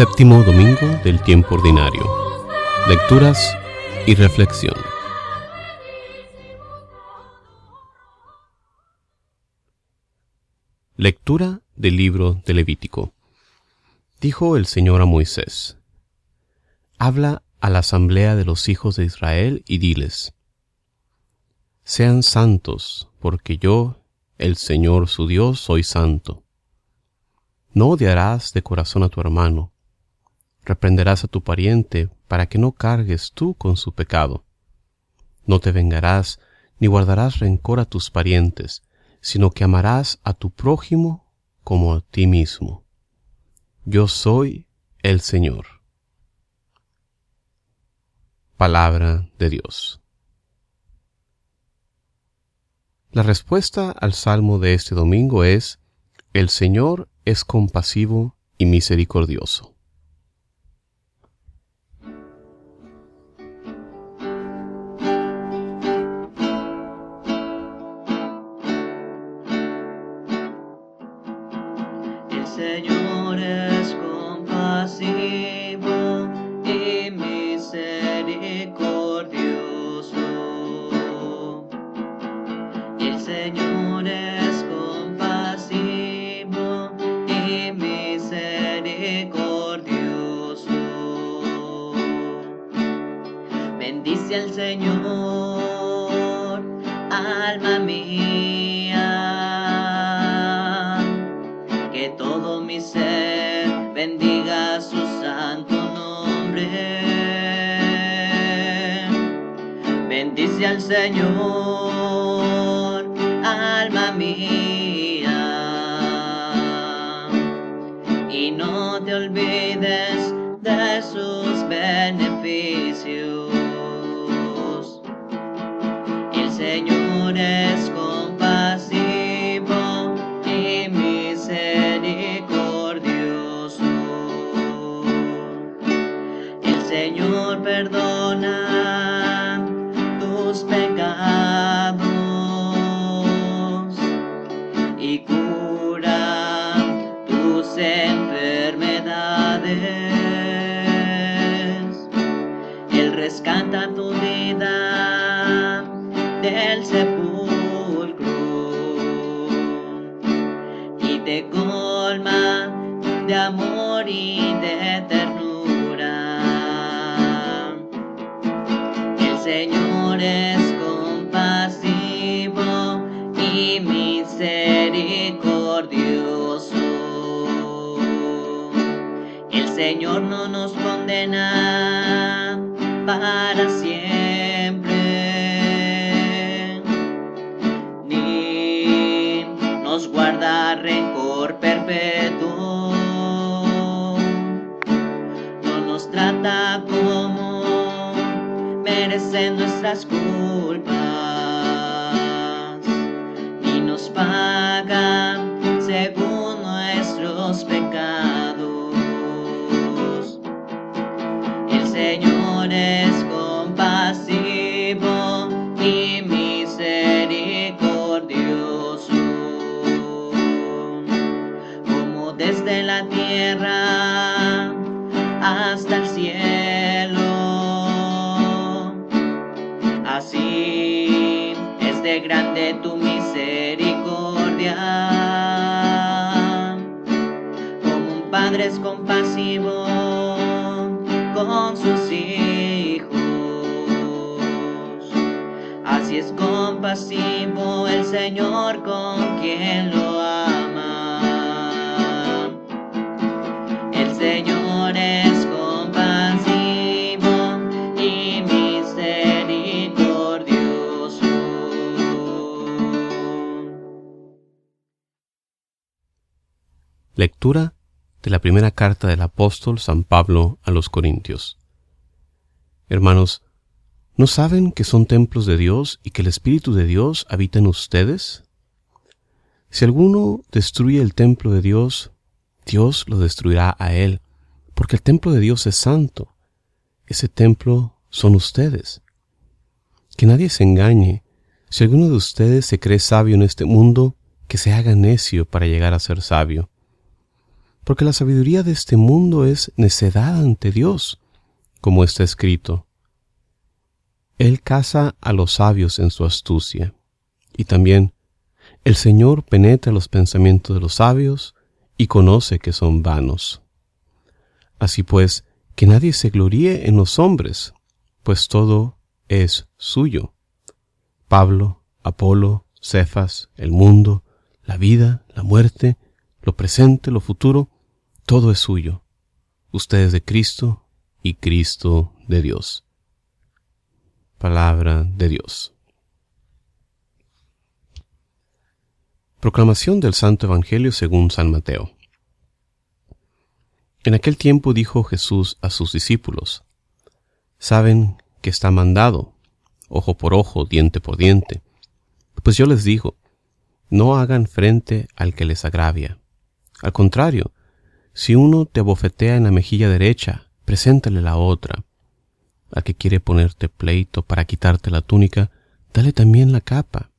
Séptimo domingo del tiempo ordinario. Lecturas y reflexión. Lectura del libro de Levítico. Dijo el Señor a Moisés, Habla a la asamblea de los hijos de Israel y diles, Sean santos, porque yo, el Señor su Dios, soy santo. No odiarás de corazón a tu hermano, reprenderás a tu pariente para que no cargues tú con su pecado. No te vengarás ni guardarás rencor a tus parientes, sino que amarás a tu prójimo como a ti mismo. Yo soy el Señor. Palabra de Dios. La respuesta al salmo de este domingo es, El Señor es compasivo y misericordioso. Bendice al Señor, alma mía que todo mi ser bendiga su santo nombre. Bendice al Señor, alma mía, y no te olvides de sus beneficios. Rescata tu vida del sepulcro y te colma de amor y de ternura. El Señor es compasivo y misericordioso. El Señor no nos condena para siempre ni nos guarda rencor perpetuo. No nos trata como merecen nuestras culpas, padre es compasivo con sus hijos. Así es compasivo el Señor con quien lo ama. El Señor es compasivo y misericordioso. Lectura la primera carta del apóstol San Pablo a los Corintios. Hermanos, ¿no saben que son templos de Dios y que el Espíritu de Dios habita en ustedes? Si alguno destruye el templo de Dios, Dios lo destruirá a él, porque el templo de Dios es santo. Ese templo son ustedes. Que nadie se engañe. Si alguno de ustedes se cree sabio en este mundo, que se haga necio para llegar a ser sabio porque la sabiduría de este mundo es necedad ante Dios, como está escrito. Él caza a los sabios en su astucia. Y también, el Señor penetra los pensamientos de los sabios y conoce que son vanos. Así pues, que nadie se gloríe en los hombres, pues todo es suyo. Pablo, Apolo, Cefas, el mundo, la vida, la muerte, lo presente, lo futuro, todo es suyo. Ustedes de Cristo y Cristo de Dios. Palabra de Dios. Proclamación del Santo Evangelio según San Mateo. En aquel tiempo dijo Jesús a sus discípulos, Saben que está mandado, ojo por ojo, diente por diente. Pues yo les digo, no hagan frente al que les agravia. Al contrario, si uno te abofetea en la mejilla derecha, preséntale la otra. Al que quiere ponerte pleito para quitarte la túnica, dale también la capa.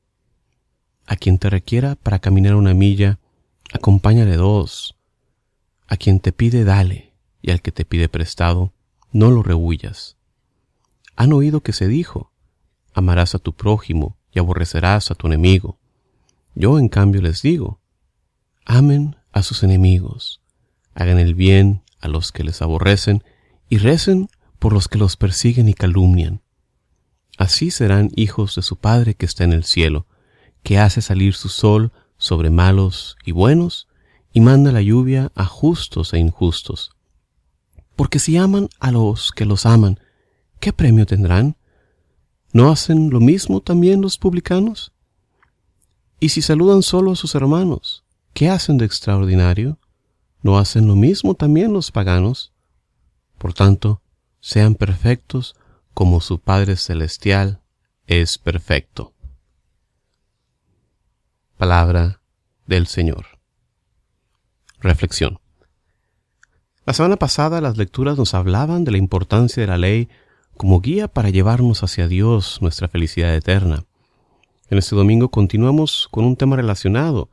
A quien te requiera para caminar una milla, acompáñale dos. A quien te pide, dale, y al que te pide prestado, no lo rehuyas. Han oído que se dijo, amarás a tu prójimo y aborrecerás a tu enemigo. Yo en cambio les digo, amen a sus enemigos, hagan el bien a los que les aborrecen y recen por los que los persiguen y calumnian. Así serán hijos de su Padre que está en el cielo, que hace salir su sol sobre malos y buenos, y manda la lluvia a justos e injustos. Porque si aman a los que los aman, ¿qué premio tendrán? ¿No hacen lo mismo también los publicanos? Y si saludan solo a sus hermanos, ¿qué hacen de extraordinario? ¿No hacen lo mismo también los paganos? Por tanto, sean perfectos como su Padre Celestial es perfecto. Palabra del Señor. Reflexión. La semana pasada las lecturas nos hablaban de la importancia de la ley como guía para llevarnos hacia Dios, nuestra felicidad eterna. En este domingo continuamos con un tema relacionado,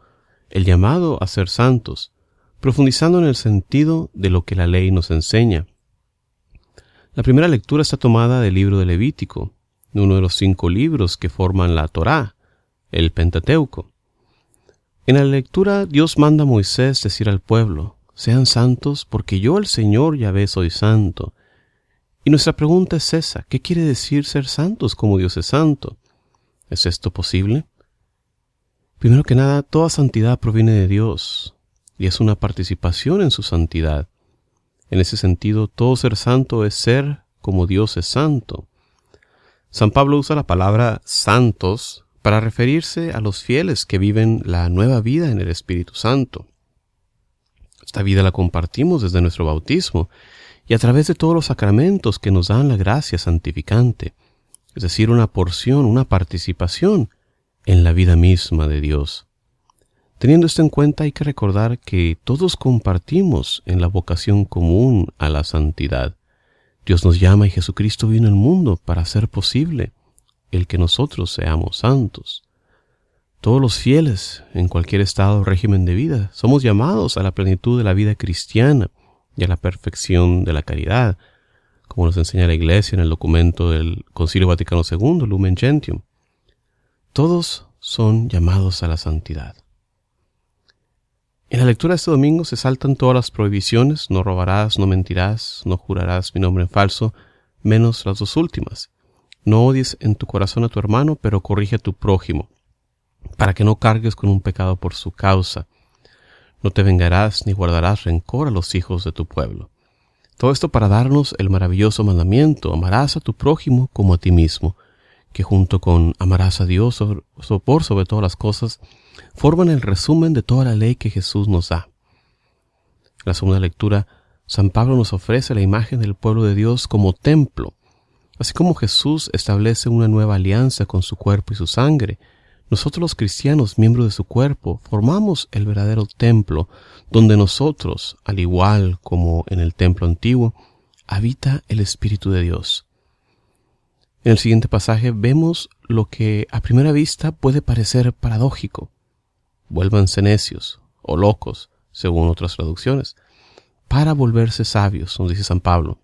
el llamado a ser santos, profundizando en el sentido de lo que la ley nos enseña. La primera lectura está tomada del libro de Levítico, uno de los cinco libros que forman la Torá, el Pentateuco. En la lectura Dios manda a Moisés decir al pueblo, sean santos porque yo el Señor Yahvé soy santo. Y nuestra pregunta es esa, ¿qué quiere decir ser santos como Dios es santo? ¿Es esto posible? Primero que nada, toda santidad proviene de Dios y es una participación en su santidad. En ese sentido, todo ser santo es ser como Dios es santo. San Pablo usa la palabra santos para referirse a los fieles que viven la nueva vida en el Espíritu Santo. Esta vida la compartimos desde nuestro bautismo y a través de todos los sacramentos que nos dan la gracia santificante, es decir, una porción, una participación en la vida misma de Dios. Teniendo esto en cuenta hay que recordar que todos compartimos en la vocación común a la santidad. Dios nos llama y Jesucristo vino al mundo para hacer posible el que nosotros seamos santos. Todos los fieles, en cualquier estado o régimen de vida, somos llamados a la plenitud de la vida cristiana y a la perfección de la caridad, como nos enseña la Iglesia en el documento del Concilio Vaticano II, Lumen Gentium. Todos son llamados a la santidad. En la lectura de este domingo se saltan todas las prohibiciones, no robarás, no mentirás, no jurarás mi nombre en falso, menos las dos últimas. No odies en tu corazón a tu hermano, pero corrige a tu prójimo, para que no cargues con un pecado por su causa. No te vengarás ni guardarás rencor a los hijos de tu pueblo. Todo esto para darnos el maravilloso mandamiento, amarás a tu prójimo como a ti mismo, que junto con amarás a Dios por sobre todas las cosas, forman el resumen de toda la ley que Jesús nos da. En la segunda lectura, San Pablo nos ofrece la imagen del pueblo de Dios como templo, Así como Jesús establece una nueva alianza con su cuerpo y su sangre, nosotros los cristianos, miembros de su cuerpo, formamos el verdadero templo, donde nosotros, al igual como en el templo antiguo, habita el Espíritu de Dios. En el siguiente pasaje vemos lo que a primera vista puede parecer paradójico. Vuélvanse necios o locos, según otras traducciones. para volverse sabios, nos dice San Pablo.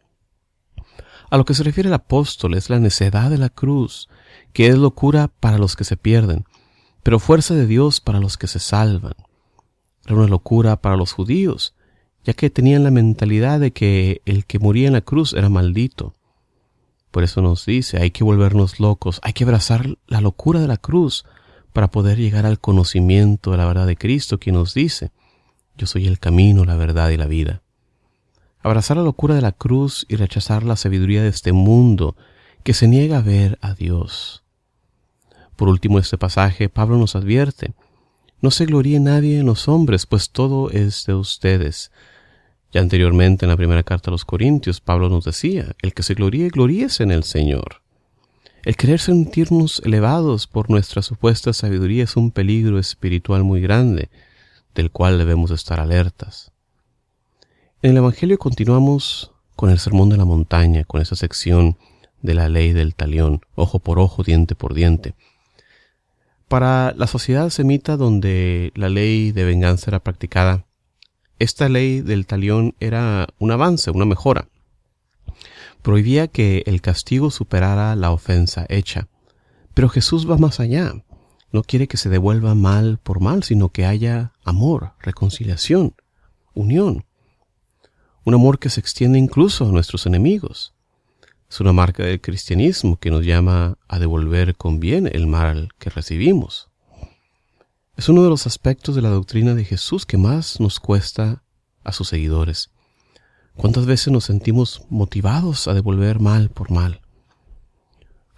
A lo que se refiere el apóstol es la necedad de la cruz, que es locura para los que se pierden, pero fuerza de Dios para los que se salvan. Era una locura para los judíos, ya que tenían la mentalidad de que el que moría en la cruz era maldito. Por eso nos dice, hay que volvernos locos, hay que abrazar la locura de la cruz para poder llegar al conocimiento de la verdad de Cristo, quien nos dice, yo soy el camino, la verdad y la vida. Abrazar la locura de la cruz y rechazar la sabiduría de este mundo que se niega a ver a Dios. Por último, este pasaje, Pablo nos advierte, no se gloríe nadie en los hombres, pues todo es de ustedes. Ya anteriormente en la primera carta a los Corintios, Pablo nos decía, el que se gloríe, gloríese en el Señor. El querer sentirnos elevados por nuestra supuesta sabiduría es un peligro espiritual muy grande, del cual debemos estar alertas. En el Evangelio continuamos con el Sermón de la Montaña, con esa sección de la ley del talión, ojo por ojo, diente por diente. Para la sociedad semita donde la ley de venganza era practicada, esta ley del talión era un avance, una mejora. Prohibía que el castigo superara la ofensa hecha. Pero Jesús va más allá. No quiere que se devuelva mal por mal, sino que haya amor, reconciliación, unión un amor que se extiende incluso a nuestros enemigos. Es una marca del cristianismo que nos llama a devolver con bien el mal que recibimos. Es uno de los aspectos de la doctrina de Jesús que más nos cuesta a sus seguidores. ¿Cuántas veces nos sentimos motivados a devolver mal por mal?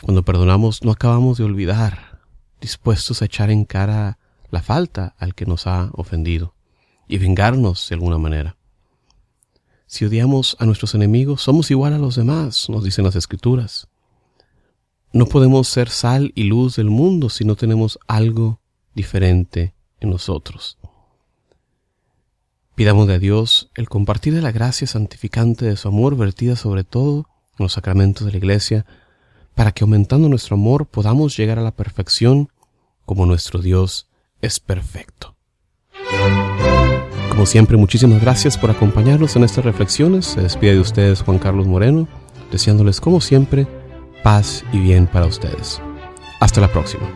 Cuando perdonamos no acabamos de olvidar, dispuestos a echar en cara la falta al que nos ha ofendido y vengarnos de alguna manera. Si odiamos a nuestros enemigos, somos igual a los demás, nos dicen las escrituras. No podemos ser sal y luz del mundo si no tenemos algo diferente en nosotros. Pidamos de Dios el compartir de la gracia santificante de su amor vertida sobre todo en los sacramentos de la Iglesia, para que aumentando nuestro amor podamos llegar a la perfección como nuestro Dios es perfecto. Como siempre, muchísimas gracias por acompañarnos en estas reflexiones. Se despide de ustedes Juan Carlos Moreno, deseándoles como siempre paz y bien para ustedes. Hasta la próxima.